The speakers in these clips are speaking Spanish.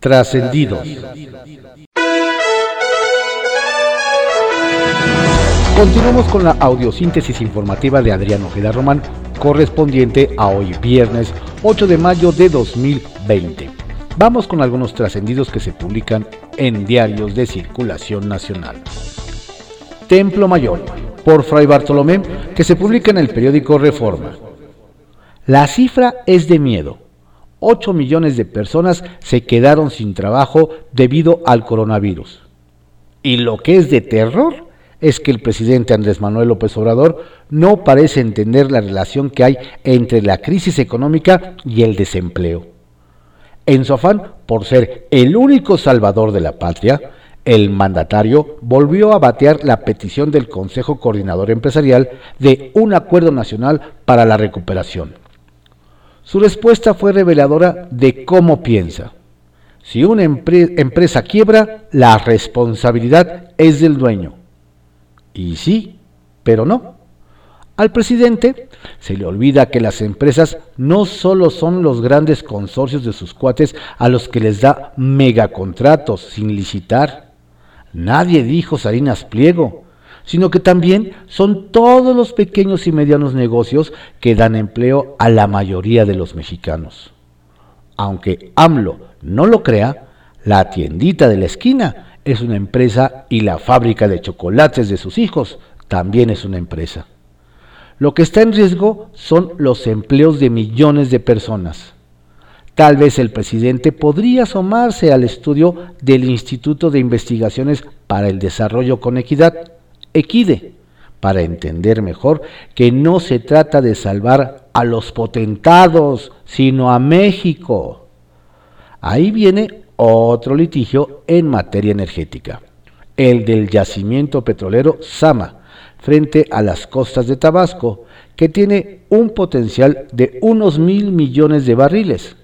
Trascendidos. Continuamos con la audiosíntesis informativa de Adrián Ojeda Román, correspondiente a hoy viernes 8 de mayo de 2020. Vamos con algunos trascendidos que se publican en diarios de circulación nacional. Templo Mayor, por Fray Bartolomé, que se publica en el periódico Reforma. La cifra es de miedo. 8 millones de personas se quedaron sin trabajo debido al coronavirus. Y lo que es de terror es que el presidente Andrés Manuel López Obrador no parece entender la relación que hay entre la crisis económica y el desempleo. En su afán por ser el único salvador de la patria, el mandatario volvió a batear la petición del Consejo Coordinador Empresarial de un acuerdo nacional para la recuperación. Su respuesta fue reveladora de cómo piensa. Si una empresa quiebra, la responsabilidad es del dueño y sí, pero no. Al presidente se le olvida que las empresas no solo son los grandes consorcios de sus cuates a los que les da megacontratos sin licitar. Nadie dijo Sarinas Pliego, sino que también son todos los pequeños y medianos negocios que dan empleo a la mayoría de los mexicanos. Aunque AMLO no lo crea, la tiendita de la esquina es una empresa y la fábrica de chocolates de sus hijos también es una empresa. Lo que está en riesgo son los empleos de millones de personas. Tal vez el presidente podría asomarse al estudio del Instituto de Investigaciones para el Desarrollo con Equidad, EQUIDE, para entender mejor que no se trata de salvar a los potentados, sino a México. Ahí viene otro litigio en materia energética, el del yacimiento petrolero Sama, frente a las costas de Tabasco, que tiene un potencial de unos mil millones de barriles.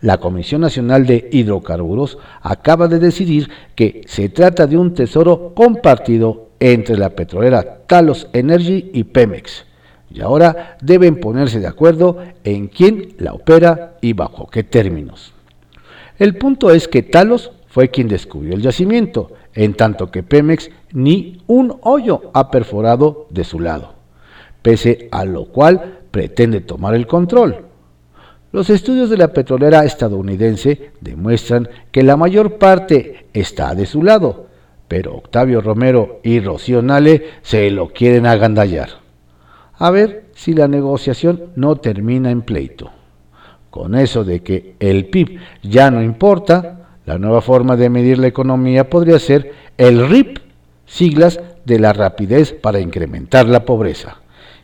La Comisión Nacional de Hidrocarburos acaba de decidir que se trata de un tesoro compartido entre la petrolera Talos Energy y Pemex. Y ahora deben ponerse de acuerdo en quién la opera y bajo qué términos. El punto es que Talos fue quien descubrió el yacimiento, en tanto que Pemex ni un hoyo ha perforado de su lado, pese a lo cual pretende tomar el control. Los estudios de la petrolera estadounidense demuestran que la mayor parte está de su lado, pero Octavio Romero y Rocío Nale se lo quieren agandallar. A ver si la negociación no termina en pleito. Con eso de que el PIB ya no importa, la nueva forma de medir la economía podría ser el RIP, siglas de la rapidez para incrementar la pobreza.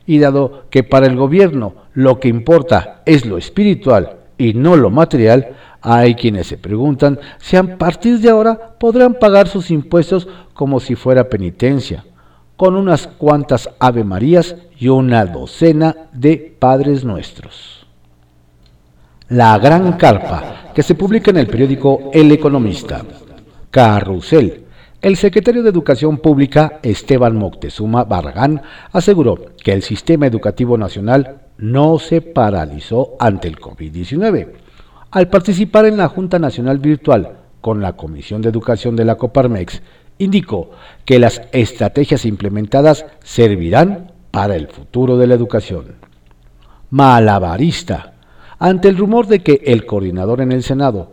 Y dado que para el gobierno lo que importa es lo espiritual y no lo material, hay quienes se preguntan si a partir de ahora podrán pagar sus impuestos como si fuera penitencia, con unas cuantas Ave Marías y una docena de Padres Nuestros. La Gran Carpa, que se publica en el periódico El Economista. Carrusel. El secretario de Educación Pública, Esteban Moctezuma Barragán, aseguró que el sistema educativo nacional no se paralizó ante el COVID-19. Al participar en la Junta Nacional Virtual con la Comisión de Educación de la Coparmex, indicó que las estrategias implementadas servirán para el futuro de la educación. Malabarista ante el rumor de que el coordinador en el Senado,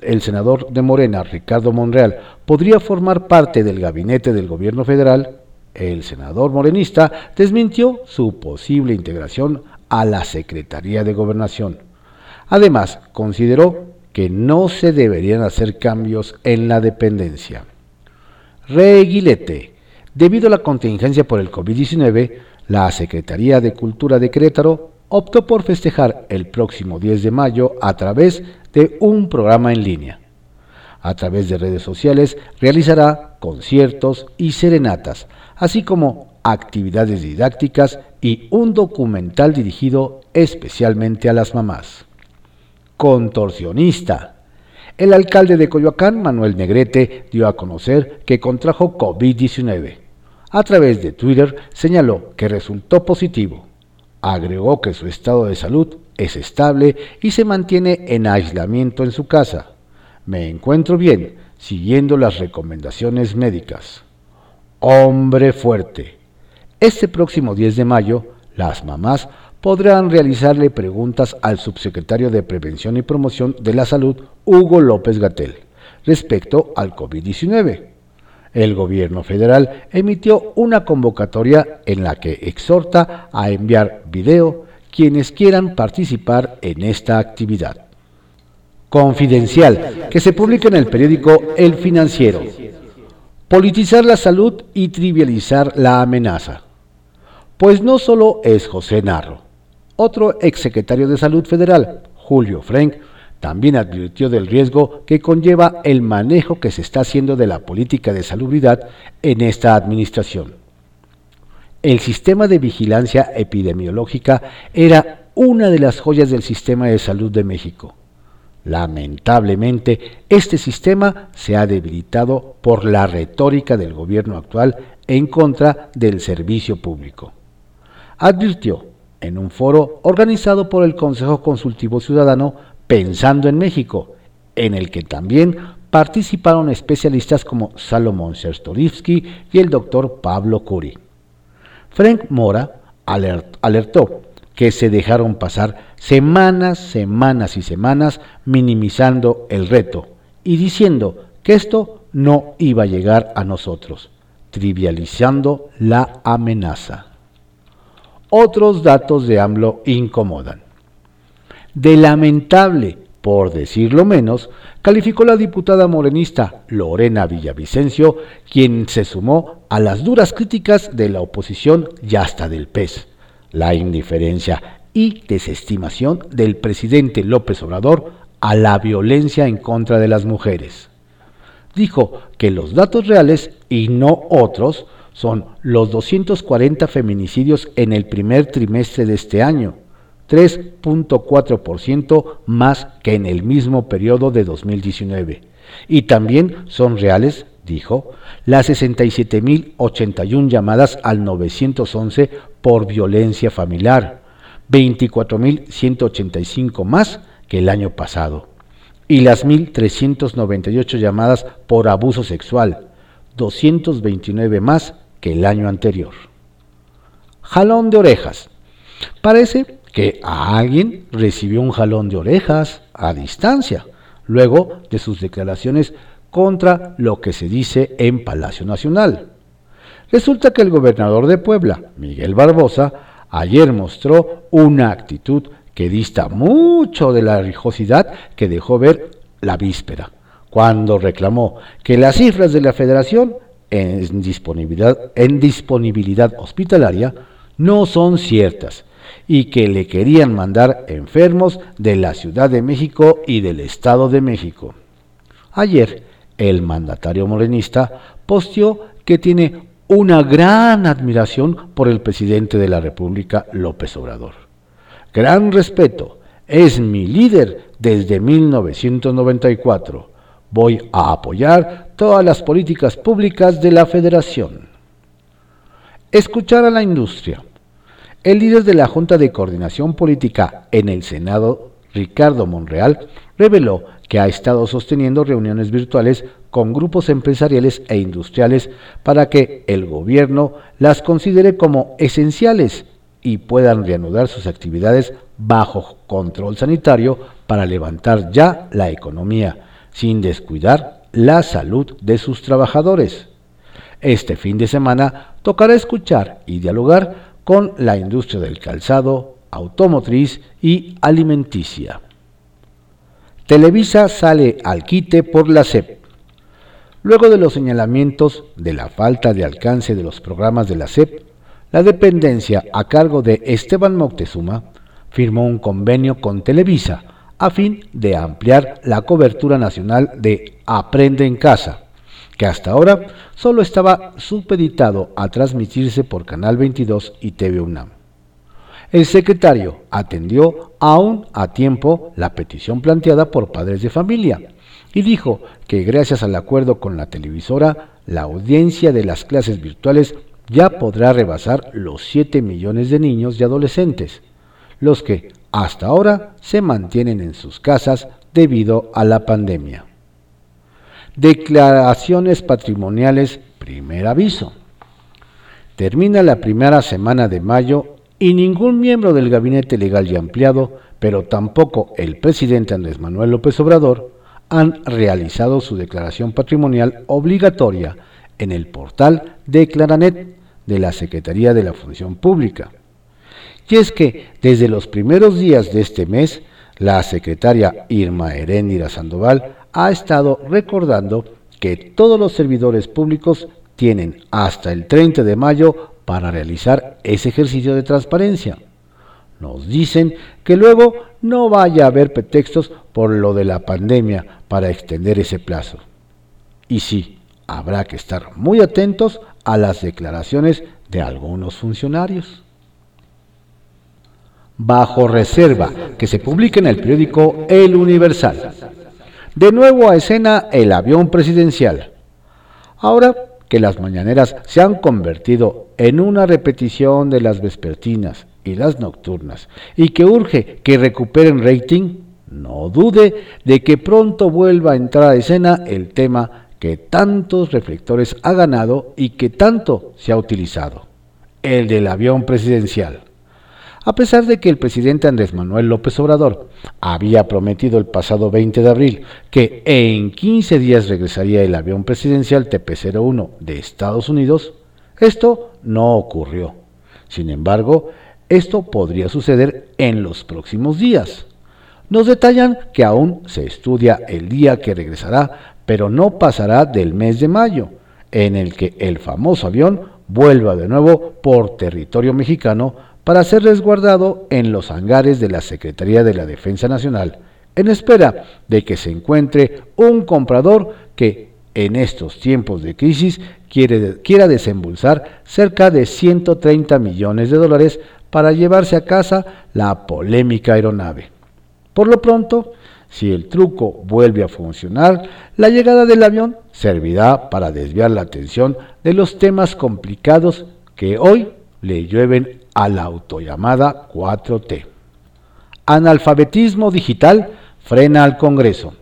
el senador de Morena, Ricardo Monreal, podría formar parte del gabinete del gobierno federal, el senador morenista desmintió su posible integración a la Secretaría de Gobernación. Además, consideró que no se deberían hacer cambios en la dependencia. Reguilete. Debido a la contingencia por el COVID-19, la Secretaría de Cultura de Querétaro optó por festejar el próximo 10 de mayo a través de un programa en línea. A través de redes sociales realizará conciertos y serenatas, así como actividades didácticas y un documental dirigido especialmente a las mamás. Contorsionista. El alcalde de Coyoacán, Manuel Negrete, dio a conocer que contrajo COVID-19. A través de Twitter señaló que resultó positivo Agregó que su estado de salud es estable y se mantiene en aislamiento en su casa. me encuentro bien, siguiendo las recomendaciones médicas. Hombre fuerte. Este próximo 10 de mayo, las mamás podrán realizarle preguntas al subsecretario de Prevención y Promoción de la Salud, Hugo López Gatel, respecto al COVID-19 el gobierno federal emitió una convocatoria en la que exhorta a enviar video quienes quieran participar en esta actividad. Confidencial, que se publica en el periódico El Financiero. Politizar la salud y trivializar la amenaza. Pues no solo es José Narro. Otro exsecretario de Salud Federal, Julio Frank, también advirtió del riesgo que conlleva el manejo que se está haciendo de la política de salubridad en esta administración. El sistema de vigilancia epidemiológica era una de las joyas del sistema de salud de México. Lamentablemente, este sistema se ha debilitado por la retórica del gobierno actual en contra del servicio público. Advirtió en un foro organizado por el Consejo Consultivo Ciudadano Pensando en México, en el que también participaron especialistas como Salomón Sertorivsky y el doctor Pablo Curi. Frank Mora alertó que se dejaron pasar semanas, semanas y semanas minimizando el reto y diciendo que esto no iba a llegar a nosotros, trivializando la amenaza. Otros datos de AMLO incomodan de lamentable, por decirlo menos, calificó la diputada morenista Lorena Villavicencio, quien se sumó a las duras críticas de la oposición y hasta del PES. La indiferencia y desestimación del presidente López Obrador a la violencia en contra de las mujeres. Dijo que los datos reales y no otros son los 240 feminicidios en el primer trimestre de este año, 3.4% más que en el mismo periodo de 2019. Y también son reales, dijo, las 67.081 llamadas al 911 por violencia familiar, 24.185 más que el año pasado, y las 1.398 llamadas por abuso sexual, 229 más el año anterior. Jalón de orejas. Parece que a alguien recibió un jalón de orejas a distancia, luego de sus declaraciones contra lo que se dice en Palacio Nacional. Resulta que el gobernador de Puebla, Miguel Barbosa, ayer mostró una actitud que dista mucho de la rijosidad que dejó ver la víspera, cuando reclamó que las cifras de la federación en disponibilidad, en disponibilidad hospitalaria no son ciertas y que le querían mandar enfermos de la Ciudad de México y del Estado de México. Ayer, el mandatario morenista posteó que tiene una gran admiración por el presidente de la República, López Obrador. Gran respeto, es mi líder desde 1994. Voy a apoyar todas las políticas públicas de la federación. Escuchar a la industria. El líder de la Junta de Coordinación Política en el Senado, Ricardo Monreal, reveló que ha estado sosteniendo reuniones virtuales con grupos empresariales e industriales para que el gobierno las considere como esenciales y puedan reanudar sus actividades bajo control sanitario para levantar ya la economía, sin descuidar la salud de sus trabajadores. Este fin de semana tocará escuchar y dialogar con la industria del calzado, automotriz y alimenticia. Televisa sale al quite por la SEP. Luego de los señalamientos de la falta de alcance de los programas de la SEP, la dependencia a cargo de Esteban Moctezuma firmó un convenio con Televisa a fin de ampliar la cobertura nacional de Aprende en Casa, que hasta ahora solo estaba supeditado a transmitirse por Canal 22 y TV UNAM. El secretario atendió aún a tiempo la petición planteada por padres de familia y dijo que gracias al acuerdo con la televisora, la audiencia de las clases virtuales ya podrá rebasar los 7 millones de niños y adolescentes, los que hasta ahora se mantienen en sus casas debido a la pandemia. Declaraciones patrimoniales, primer aviso. Termina la primera semana de mayo y ningún miembro del gabinete legal y ampliado, pero tampoco el presidente Andrés Manuel López Obrador, han realizado su declaración patrimonial obligatoria en el portal Declaranet de la Secretaría de la Función Pública. Y es que desde los primeros días de este mes, la secretaria Irma Heréndira Sandoval ha estado recordando que todos los servidores públicos tienen hasta el 30 de mayo para realizar ese ejercicio de transparencia. Nos dicen que luego no vaya a haber pretextos por lo de la pandemia para extender ese plazo. Y sí, habrá que estar muy atentos a las declaraciones de algunos funcionarios. Bajo reserva, que se publique en el periódico El Universal. De nuevo a escena el avión presidencial. Ahora que las mañaneras se han convertido en una repetición de las vespertinas y las nocturnas, y que urge que recuperen rating, no dude de que pronto vuelva a entrar a escena el tema que tantos reflectores ha ganado y que tanto se ha utilizado, el del avión presidencial. A pesar de que el presidente Andrés Manuel López Obrador había prometido el pasado 20 de abril que en 15 días regresaría el avión presidencial TP-01 de Estados Unidos, esto no ocurrió. Sin embargo, esto podría suceder en los próximos días. Nos detallan que aún se estudia el día que regresará, pero no pasará del mes de mayo, en el que el famoso avión vuelva de nuevo por territorio mexicano para ser resguardado en los hangares de la Secretaría de la Defensa Nacional, en espera de que se encuentre un comprador que en estos tiempos de crisis quiera desembolsar cerca de 130 millones de dólares para llevarse a casa la polémica aeronave. Por lo pronto, si el truco vuelve a funcionar, la llegada del avión servirá para desviar la atención de los temas complicados que hoy le llueven a la autollamada 4T. Analfabetismo digital frena al Congreso.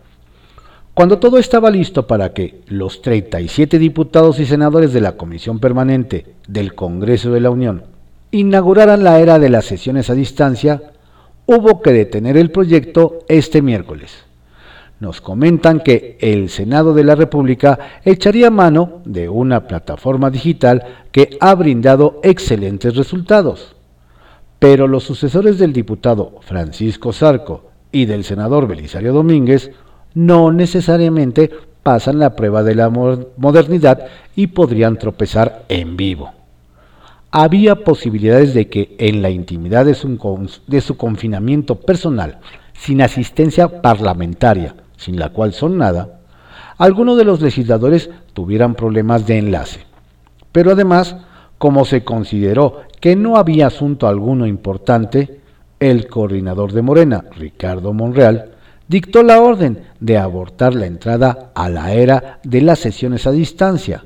Cuando todo estaba listo para que los 37 diputados y senadores de la Comisión Permanente del Congreso de la Unión inauguraran la era de las sesiones a distancia, hubo que detener el proyecto este miércoles. Nos comentan que el Senado de la República echaría mano de una plataforma digital que ha brindado excelentes resultados. Pero los sucesores del diputado Francisco Zarco y del senador Belisario Domínguez no necesariamente pasan la prueba de la modernidad y podrían tropezar en vivo había posibilidades de que en la intimidad de su, confinamiento personal, sin asistencia parlamentaria, sin la cual son nada, algunos de los legisladores tuvieran problemas de enlace. Pero además, como se consideró que no había asunto alguno importante, el coordinador de Morena, Ricardo Monreal, dictó la orden de abortar la entrada a la era de las sesiones a distancia.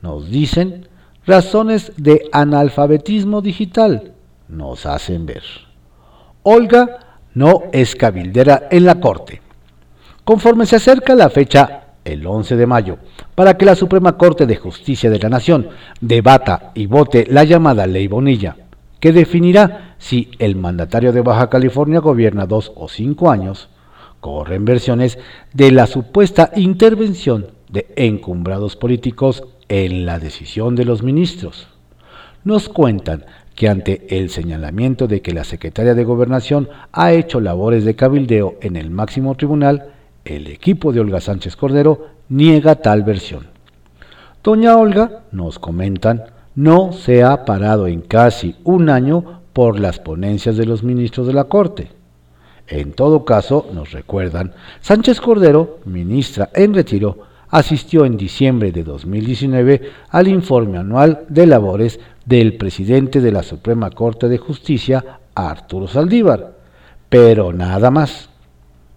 Nos dicen razones de analfabetismo digital nos hacen ver. Olga no es cabildera en la Corte. Conforme se acerca la fecha, el 11 de mayo, para que la Suprema Corte de Justicia de la Nación debata y vote la llamada Ley Bonilla, que definirá si el mandatario de Baja California gobierna dos o cinco años, corren versiones de la supuesta intervención de encumbrados políticos en la decisión de los ministros. Nos cuentan que ante el señalamiento de que la secretaria de Gobernación ha hecho labores de cabildeo en el máximo tribunal, el equipo de Olga Sánchez Cordero niega tal versión. Doña Olga, nos comentan, no se ha parado en casi un año por las ponencias de los ministros de la Corte. En todo caso, nos recuerdan, Sánchez Cordero, ministra en retiro, asistió en diciembre de 2019 al informe anual de labores del presidente de la Suprema Corte de Justicia, Arturo Saldívar. Pero nada más.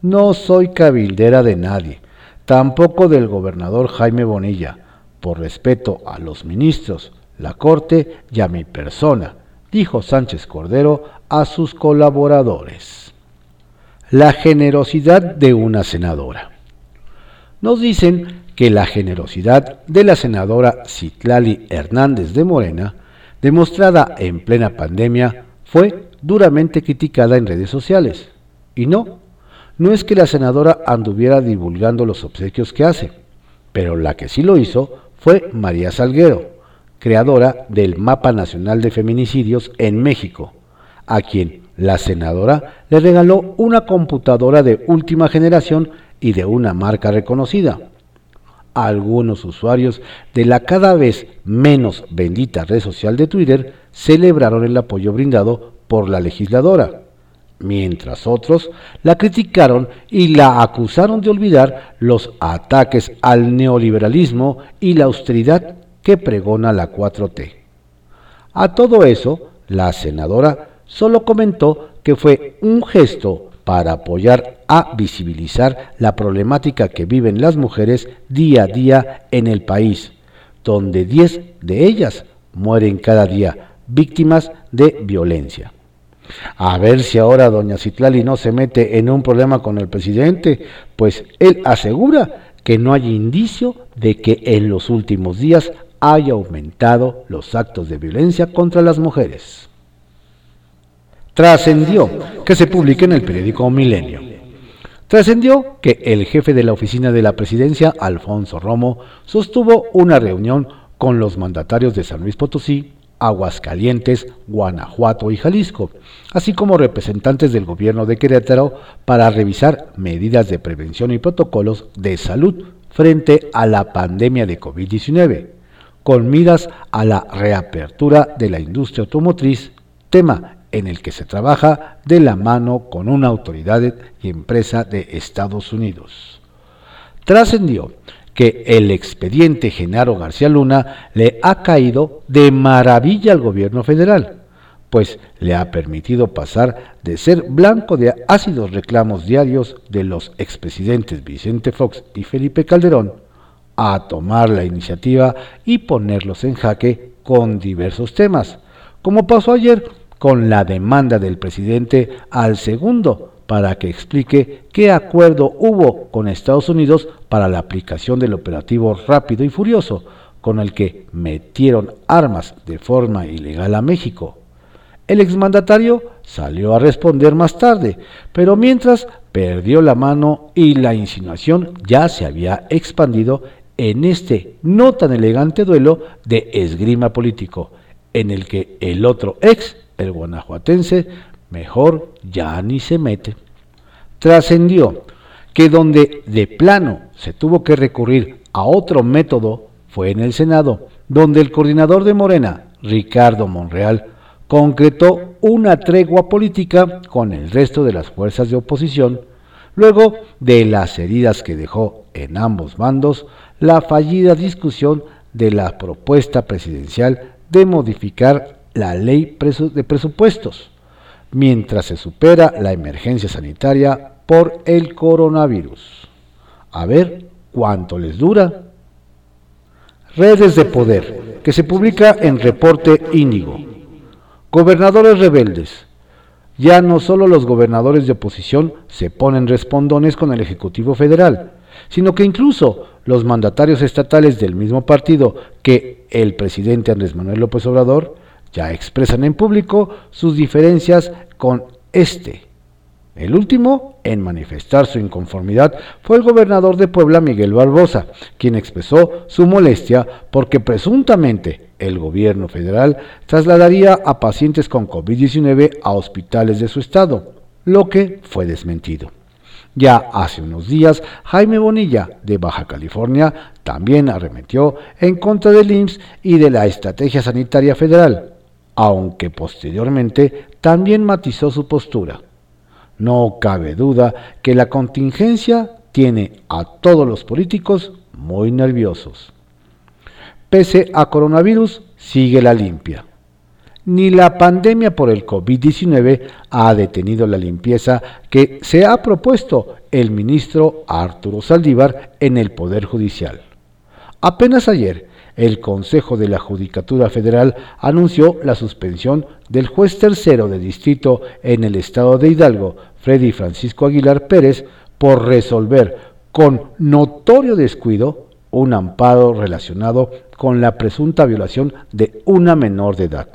No soy cabildera de nadie, tampoco del gobernador Jaime Bonilla, por respeto a los ministros, la Corte y a mi persona, dijo Sánchez Cordero a sus colaboradores. La generosidad de una senadora. Nos dicen que la generosidad de la senadora Citlali Hernández de Morena, demostrada en plena pandemia, fue duramente criticada en redes sociales. Y no, no es que la senadora anduviera divulgando los obsequios que hace, pero la que sí lo hizo fue María Salguero, creadora del Mapa Nacional de Feminicidios en México, a quien la senadora le regaló una computadora de última generación y de una marca reconocida. Algunos usuarios de la cada vez menos bendita red social de Twitter celebraron el apoyo brindado por la legisladora, mientras otros la criticaron y la acusaron de olvidar los ataques al neoliberalismo y la austeridad que pregona la 4T. A todo eso, la senadora solo comentó que fue un gesto para apoyar a visibilizar la problemática que viven las mujeres día a día en el país, donde 10 de ellas mueren cada día víctimas de violencia. A ver si ahora doña Citlali no se mete en un problema con el presidente, pues él asegura que no hay indicio de que en los últimos días haya aumentado los actos de violencia contra las mujeres. Trascendió que se publique en el periódico Milenio. Trascendió que el jefe de la oficina de la presidencia, Alfonso Romo, sostuvo una reunión con los mandatarios de San Luis Potosí, Aguascalientes, Guanajuato y Jalisco, así como representantes del gobierno de Querétaro para revisar medidas de prevención y protocolos de salud frente a la pandemia de COVID-19, con miras a la reapertura de la industria automotriz, tema en el que se trabaja de la mano con una autoridad y empresa de Estados Unidos. Trascendió que el expediente Genaro García Luna le ha caído de maravilla al gobierno federal, pues le ha permitido pasar de ser blanco de ácidos reclamos diarios de los expresidentes Vicente Fox y Felipe Calderón a tomar la iniciativa y ponerlos en jaque con diversos temas, como pasó ayer con la demanda del presidente al segundo para que explique qué acuerdo hubo con Estados Unidos para la aplicación del operativo rápido y furioso, con el que metieron armas de forma ilegal a México. El exmandatario salió a responder más tarde, pero mientras perdió la mano y la insinuación ya se había expandido en este no tan elegante duelo de esgrima político, en el que el otro ex el guanajuatense mejor ya ni se mete. Trascendió que donde de plano se tuvo que recurrir a otro método fue en el Senado, donde el coordinador de Morena, Ricardo Monreal, concretó una tregua política con el resto de las fuerzas de oposición, luego de las heridas que dejó en ambos bandos la fallida discusión de la propuesta presidencial de modificar la ley de presupuestos, mientras se supera la emergencia sanitaria por el coronavirus. A ver cuánto les dura. Redes de poder, que se publica en reporte Índigo. Gobernadores rebeldes. Ya no solo los gobernadores de oposición se ponen respondones con el Ejecutivo Federal, sino que incluso los mandatarios estatales del mismo partido que el presidente Andrés Manuel López Obrador ya expresan en público sus diferencias con este. El último en manifestar su inconformidad fue el gobernador de Puebla, Miguel Barbosa, quien expresó su molestia porque presuntamente el gobierno federal trasladaría a pacientes con COVID-19 a hospitales de su estado, lo que fue desmentido. Ya hace unos días, Jaime Bonilla, de Baja California, también arremetió en contra del IMSS y de la Estrategia Sanitaria Federal, aunque posteriormente también matizó su postura. No cabe duda que la contingencia tiene a todos los políticos muy nerviosos. Pese a coronavirus, sigue la limpia. Ni la pandemia por el COVID-19 ha detenido la limpieza que se ha propuesto el ministro Arturo Saldívar en el Poder Judicial. Apenas ayer, el Consejo de la Judicatura Federal anunció la suspensión del juez tercero de distrito en el estado de Hidalgo, Freddy Francisco Aguilar Pérez, por resolver con notorio descuido un amparo relacionado con la presunta violación de una menor de edad.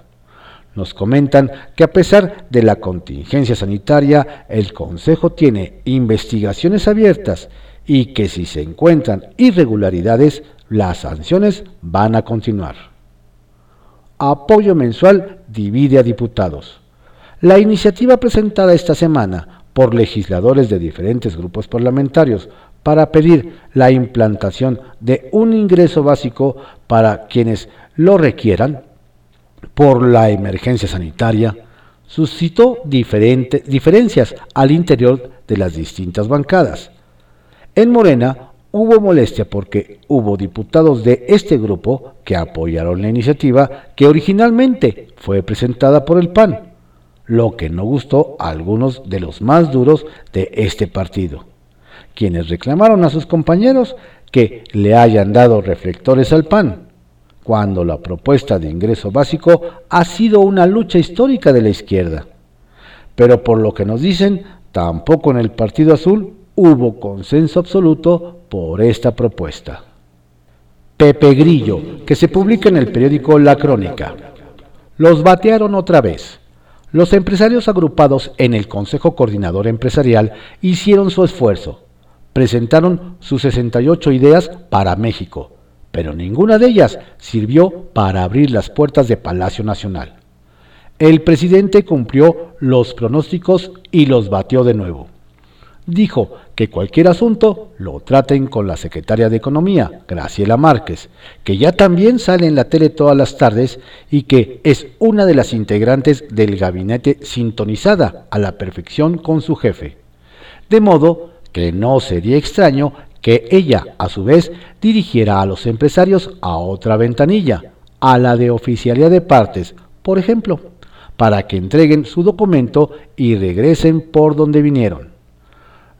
Nos comentan que a pesar de la contingencia sanitaria, el Consejo tiene investigaciones abiertas y que si se encuentran irregularidades, las sanciones van a continuar. Apoyo mensual divide a diputados. La iniciativa presentada esta semana por legisladores de diferentes grupos parlamentarios para pedir la implantación de un ingreso básico para quienes lo requieran por la emergencia sanitaria, suscitó diferencias al interior de las distintas bancadas. En Morena hubo molestia porque hubo diputados de este grupo que apoyaron la iniciativa que originalmente fue presentada por el PAN, lo que no gustó a algunos de los más duros de este partido, quienes reclamaron a sus compañeros que le hayan dado reflectores al PAN cuando la propuesta de ingreso básico ha sido una lucha histórica de la izquierda. Pero por lo que nos dicen, tampoco en el Partido Azul hubo consenso absoluto por esta propuesta. Pepe Grillo, que se publica en el periódico La Crónica. Los batearon otra vez. Los empresarios agrupados en el Consejo Coordinador Empresarial hicieron su esfuerzo. Presentaron sus 68 ideas para México pero ninguna de ellas sirvió para abrir las puertas de Palacio Nacional. El presidente cumplió los pronósticos y los batió de nuevo. Dijo que cualquier asunto lo traten con la secretaria de Economía, Graciela Márquez, que ya también sale en la tele todas las tardes y que es una de las integrantes del gabinete sintonizada a la perfección con su jefe. De modo que no sería extraño que ella, a su vez, dirigiera a los empresarios a otra ventanilla, a la de oficialidad de partes, por ejemplo, para que entreguen su documento y regresen por donde vinieron.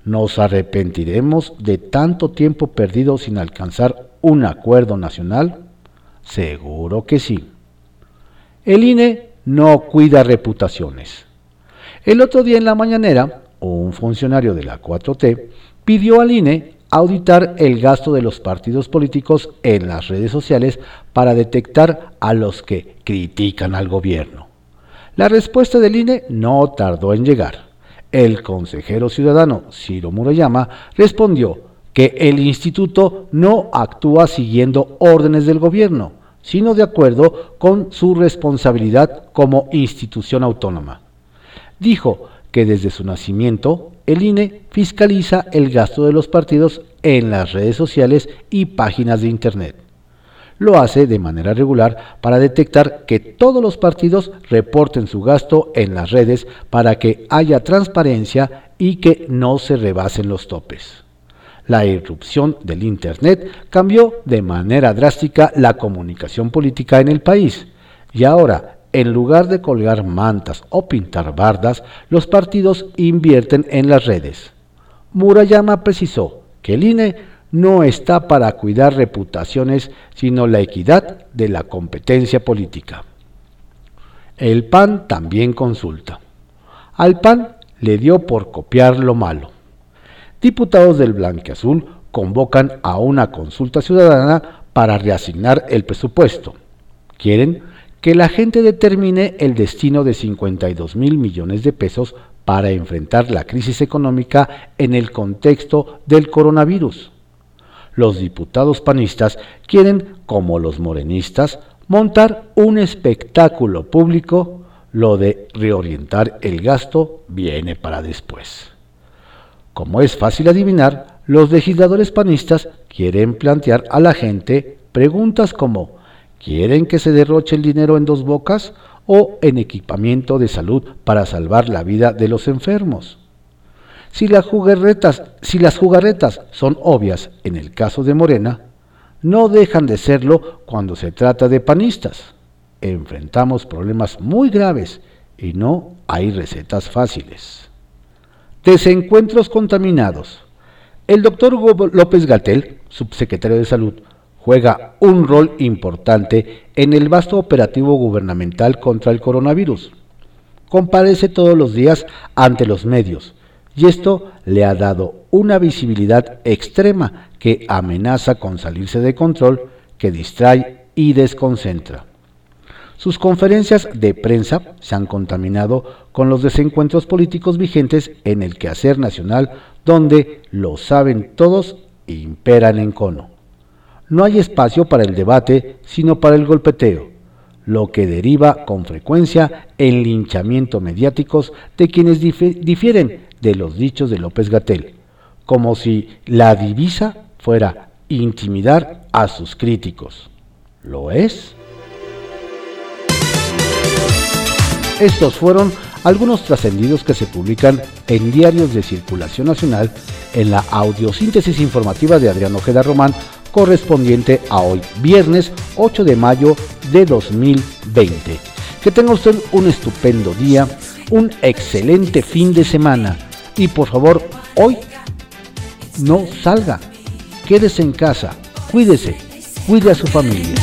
¿Nos arrepentiremos de tanto tiempo perdido sin alcanzar un acuerdo nacional? Seguro que sí. El INE no cuida reputaciones. El otro día en la mañanera, un funcionario de la 4T pidió al INE auditar el gasto de los partidos políticos en las redes sociales para detectar a los que critican al gobierno. La respuesta del INE no tardó en llegar. El consejero ciudadano Ciro Murayama respondió que el instituto no actúa siguiendo órdenes del gobierno, sino de acuerdo con su responsabilidad como institución autónoma. Dijo que desde su nacimiento el INE fiscaliza el gasto de los partidos en las redes sociales y páginas de Internet. Lo hace de manera regular para detectar que todos los partidos reporten su gasto en las redes para que haya transparencia y que no se rebasen los topes. La irrupción del Internet cambió de manera drástica la comunicación política en el país y ahora en lugar de colgar mantas o pintar bardas, los partidos invierten en las redes. Murayama precisó que el INE no está para cuidar reputaciones, sino la equidad de la competencia política. El PAN también consulta. Al PAN le dio por copiar lo malo. Diputados del Blanqueazul convocan a una consulta ciudadana para reasignar el presupuesto. Quieren que la gente determine el destino de 52 mil millones de pesos para enfrentar la crisis económica en el contexto del coronavirus. Los diputados panistas quieren, como los morenistas, montar un espectáculo público, lo de reorientar el gasto viene para después. Como es fácil adivinar, los legisladores panistas quieren plantear a la gente preguntas como ¿Quieren que se derroche el dinero en dos bocas o en equipamiento de salud para salvar la vida de los enfermos? Si las jugarretas, son obvias en el caso de Morena, no dejan de serlo cuando se trata de panistas. Enfrentamos problemas muy graves y no hay recetas fáciles. Desencuentros contaminados. El doctor López Gatel, subsecretario de Salud, juega un rol importante en el vasto operativo gubernamental contra el coronavirus. Comparece todos los días ante los medios y esto le ha dado una visibilidad extrema que amenaza con salirse de control, que distrae y desconcentra. Sus conferencias de prensa se han contaminado con los desencuentros políticos vigentes en el quehacer nacional donde lo saben todos imperan en cono. No hay espacio para el debate, sino para el golpeteo, lo que deriva con frecuencia en linchamiento mediáticos de quienes difieren de los dichos de López Gatel, como si la divisa fuera intimidar a sus críticos. ¿Lo es? Estos fueron algunos trascendidos que se publican en diarios de circulación nacional en la audiosíntesis informativa de Adrián Ojeda Román correspondiente a hoy, viernes 8 de mayo de 2020. Que tenga usted un estupendo día, un excelente fin de semana y por favor, hoy no salga, quédese en casa, cuídese, cuide a su familia.